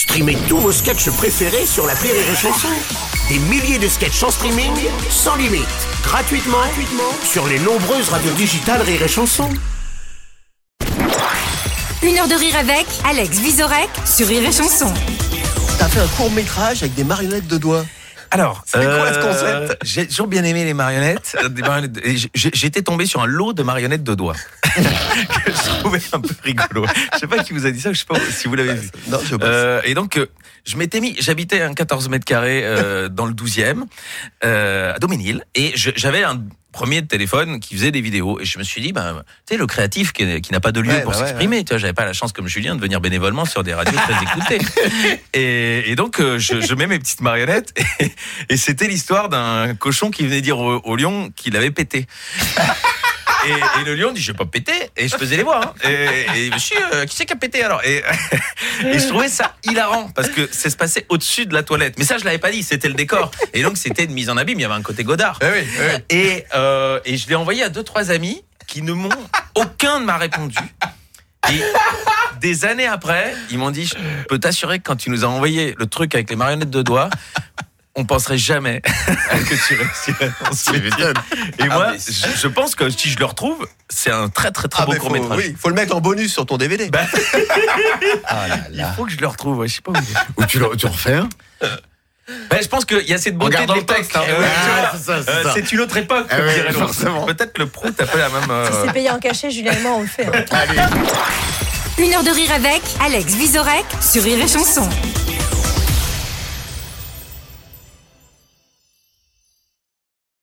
Streamez tous vos sketchs préférés sur la Rire et Chanson. Des milliers de sketchs en streaming, sans limite, gratuitement, gratuitement sur les nombreuses radios digitales Rire et Chanson. Une heure de rire avec Alex Visorek sur Rire et Chanson. T'as fait un court métrage avec des marionnettes de doigts. Alors, C'est quoi ce concept? J'ai toujours bien aimé les marionnettes. euh, des marionnettes de- et j'ai- J'étais tombé sur un lot de marionnettes de doigts que je trouvais un peu rigolo. Je sais pas qui vous a dit ça, je sais pas si vous l'avez vu. Non, je. Euh, et donc, euh, je m'étais mis, j'habitais un 14 mètres carrés euh, dans le 12e, euh, à Doménil, et j'avais un premier téléphone qui faisait des vidéos, et je me suis dit, ben, tu sais, le créatif qui, qui n'a pas de lieu Ouais, pour bah ouais, s'exprimer, tu vois, j'avais pas la chance comme Julien de venir bénévolement sur des radios très écoutées. Et, et donc, euh, je, je mets mes petites marionnettes, et, et c'était l'histoire d'un cochon qui venait dire au, au lion qu'il avait pété. Et, et le lion dit je vais pas péter. Et je faisais les voix hein. et, et monsieur euh, qui c'est qui a pété alors? Et, et je trouvais ça hilarant parce que ça se passait au-dessus de la toilette. Mais ça je l'avais pas dit c'était le décor. Et donc c'était une mise en abîme il y avait un côté Godard. Eh oui, eh oui. et, euh, et je l'ai envoyé à deux trois amis qui ne m'ont aucun ne m'a répondu. Et des années après ils m'ont dit je peux t'assurer que quand tu nous as envoyé le truc avec les marionnettes de doigts on penserait jamais que tu réussirais dans ce métier. Et moi, Ah, mais je, je pense que si je le retrouve, c'est un très très très Ah, beau court métrage. oui, faut le mettre en bonus sur ton DVD. Bah, ah là il faut que je le retrouve. ouais, je sais pas où. il est. Ou tu, le, tu refais un Bah, je pense qu'il y a cette beauté de le texte, hein. Ouais, Ah, c'est c'est euh. C'est une autre époque. Eh ouais, forcément. Peut-être le prout a pas la même. euh, Si c'est payé en cachet, Julien et moi, on le fait. hein. Une heure de rire avec Alex Visorek sur Rire et Chanson.